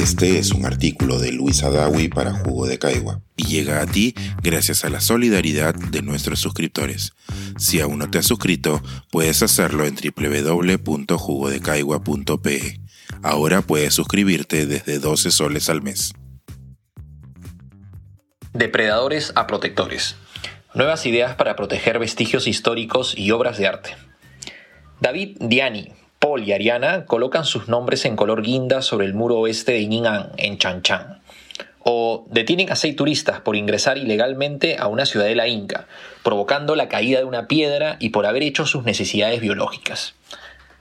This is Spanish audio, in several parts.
Este es un artículo de Luis Adawi para Jugo de Caigua y llega a ti gracias a la solidaridad de nuestros suscriptores. Si aún no te has suscrito, puedes hacerlo en www.jugodecaigua.pe. Ahora puedes suscribirte desde 12 soles al mes. Depredadores a protectores. Nuevas ideas para proteger vestigios históricos y obras de arte. David Diani, Paul y Ariana colocan sus nombres en color guinda sobre el muro oeste de Ning'an, en Changchang. O detienen a seis turistas por ingresar ilegalmente a una ciudadela inca, provocando la caída de una piedra y por haber hecho sus necesidades biológicas.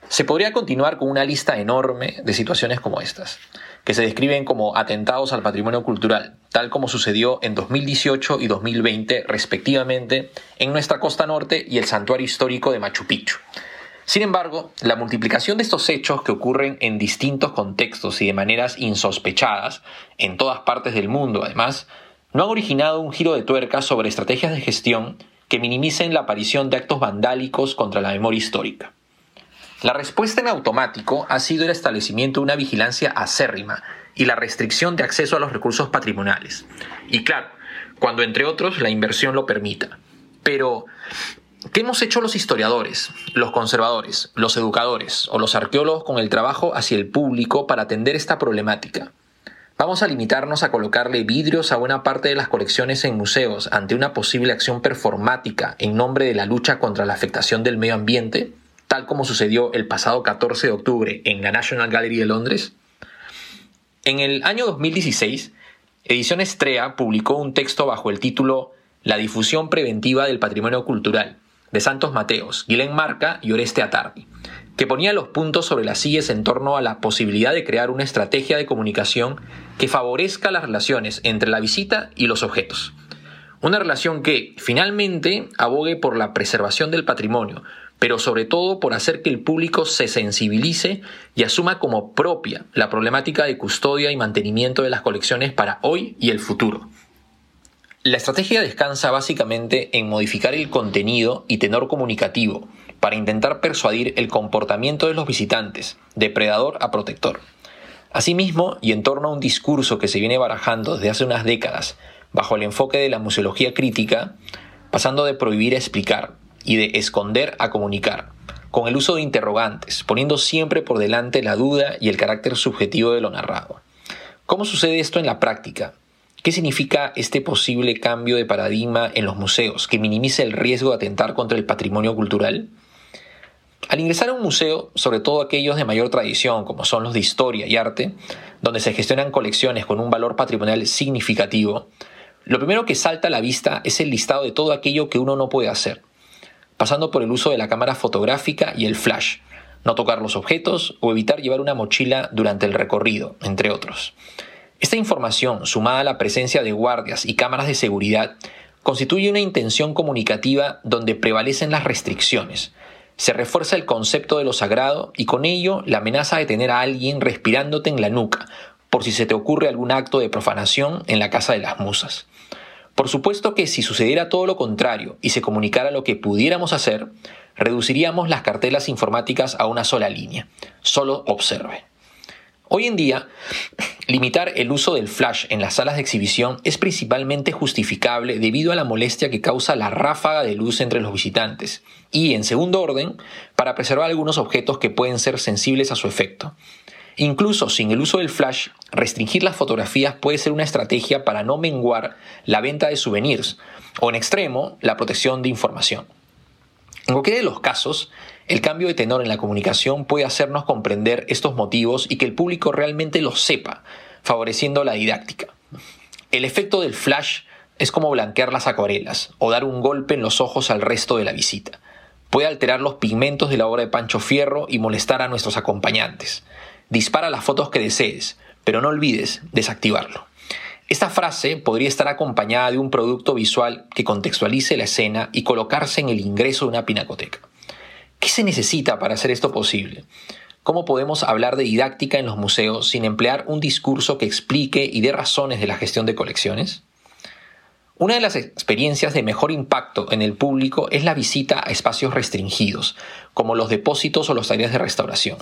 Se podría continuar con una lista enorme de situaciones como estas, que se describen como atentados al patrimonio cultural, tal como sucedió en 2018 y 2020 respectivamente en nuestra costa norte y el santuario histórico de Machu Picchu. Sin embargo, la multiplicación de estos hechos que ocurren en distintos contextos y de maneras insospechadas, en todas partes del mundo además, no han originado un giro de tuerca sobre estrategias de gestión que minimicen la aparición de actos vandálicos contra la memoria histórica. La respuesta en automático ha sido el establecimiento de una vigilancia acérrima y la restricción de acceso a los recursos patrimoniales. Y claro, cuando entre otros la inversión lo permita. Pero, ¿Qué hemos hecho los historiadores, los conservadores, los educadores o los arqueólogos con el trabajo hacia el público para atender esta problemática? ¿Vamos a limitarnos a colocarle vidrios a buena parte de las colecciones en museos ante una posible acción performática en nombre de la lucha contra la afectación del medio ambiente, tal como sucedió el pasado 14 de octubre en la National Gallery de Londres? En el año 2016, Edición Estrella publicó un texto bajo el título La difusión preventiva del patrimonio cultural, de Santos Mateos, Guilén Marca y Oreste Atardi, que ponía los puntos sobre las sillas en torno a la posibilidad de crear una estrategia de comunicación que favorezca las relaciones entre la visita y los objetos. Una relación que, finalmente, abogue por la preservación del patrimonio, pero sobre todo por hacer que el público se sensibilice y asuma como propia la problemática de custodia y mantenimiento de las colecciones para hoy y el futuro. La estrategia descansa básicamente en modificar el contenido y tenor comunicativo para intentar persuadir el comportamiento de los visitantes, de predador a protector. Asimismo, y en torno a un discurso que se viene barajando desde hace unas décadas, bajo el enfoque de la museología crítica, pasando de prohibir a explicar y de esconder a comunicar, con el uso de interrogantes, poniendo siempre por delante la duda y el carácter subjetivo de lo narrado. ¿Cómo sucede esto en la práctica? ¿Qué significa este posible cambio de paradigma en los museos que minimiza el riesgo de atentar contra el patrimonio cultural? Al ingresar a un museo, sobre todo aquellos de mayor tradición, como son los de historia y arte, donde se gestionan colecciones con un valor patrimonial significativo, lo primero que salta a la vista es el listado de todo aquello que uno no puede hacer, pasando por el uso de la cámara fotográfica y el flash, no tocar los objetos o evitar llevar una mochila durante el recorrido, entre otros. Esta información, sumada a la presencia de guardias y cámaras de seguridad, constituye una intención comunicativa donde prevalecen las restricciones. Se refuerza el concepto de lo sagrado y con ello la amenaza de tener a alguien respirándote en la nuca, por si se te ocurre algún acto de profanación en la casa de las musas. Por supuesto que si sucediera todo lo contrario y se comunicara lo que pudiéramos hacer, reduciríamos las cartelas informáticas a una sola línea. Solo observe. Hoy en día, limitar el uso del flash en las salas de exhibición es principalmente justificable debido a la molestia que causa la ráfaga de luz entre los visitantes y, en segundo orden, para preservar algunos objetos que pueden ser sensibles a su efecto. Incluso sin el uso del flash, restringir las fotografías puede ser una estrategia para no menguar la venta de souvenirs o, en extremo, la protección de información. En cualquiera de los casos, el cambio de tenor en la comunicación puede hacernos comprender estos motivos y que el público realmente los sepa, favoreciendo la didáctica. El efecto del flash es como blanquear las acuarelas o dar un golpe en los ojos al resto de la visita. Puede alterar los pigmentos de la obra de Pancho Fierro y molestar a nuestros acompañantes. Dispara las fotos que desees, pero no olvides desactivarlo. Esta frase podría estar acompañada de un producto visual que contextualice la escena y colocarse en el ingreso de una pinacoteca. ¿Qué se necesita para hacer esto posible? ¿Cómo podemos hablar de didáctica en los museos sin emplear un discurso que explique y dé razones de la gestión de colecciones? Una de las experiencias de mejor impacto en el público es la visita a espacios restringidos, como los depósitos o los talleres de restauración.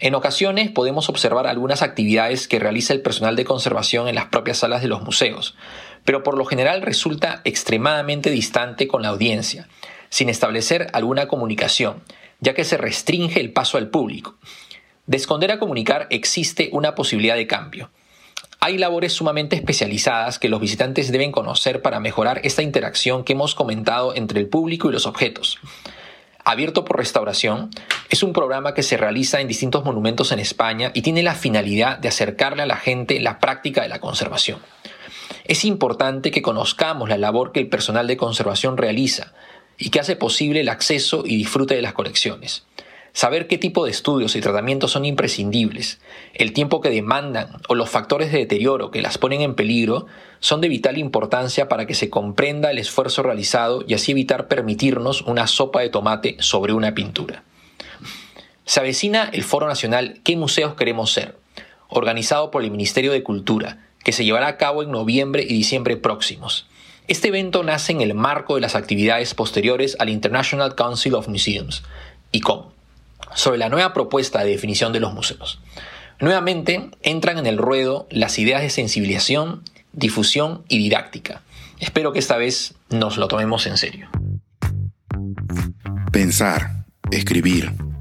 En ocasiones podemos observar algunas actividades que realiza el personal de conservación en las propias salas de los museos, pero por lo general resulta extremadamente distante con la audiencia, sin establecer alguna comunicación, ya que se restringe el paso al público. De esconder a comunicar existe una posibilidad de cambio. Hay labores sumamente especializadas que los visitantes deben conocer para mejorar esta interacción que hemos comentado entre el público y los objetos. Abierto por Restauración es un programa que se realiza en distintos monumentos en España y tiene la finalidad de acercarle a la gente la práctica de la conservación. Es importante que conozcamos la labor que el personal de conservación realiza y que hace posible el acceso y disfrute de las colecciones. Saber qué tipo de estudios y tratamientos son imprescindibles, el tiempo que demandan o los factores de deterioro que las ponen en peligro son de vital importancia para que se comprenda el esfuerzo realizado y así evitar permitirnos una sopa de tomate sobre una pintura. Se avecina el Foro Nacional ¿Qué museos queremos ser?, organizado por el Ministerio de Cultura, que se llevará a cabo en noviembre y diciembre próximos. Este evento nace en el marco de las actividades posteriores al International Council of Museums, ICOM, sobre la nueva propuesta de definición de los museos. Nuevamente entran en el ruedo las ideas de sensibilización, difusión y didáctica. Espero que esta vez nos lo tomemos en serio. Pensar, escribir,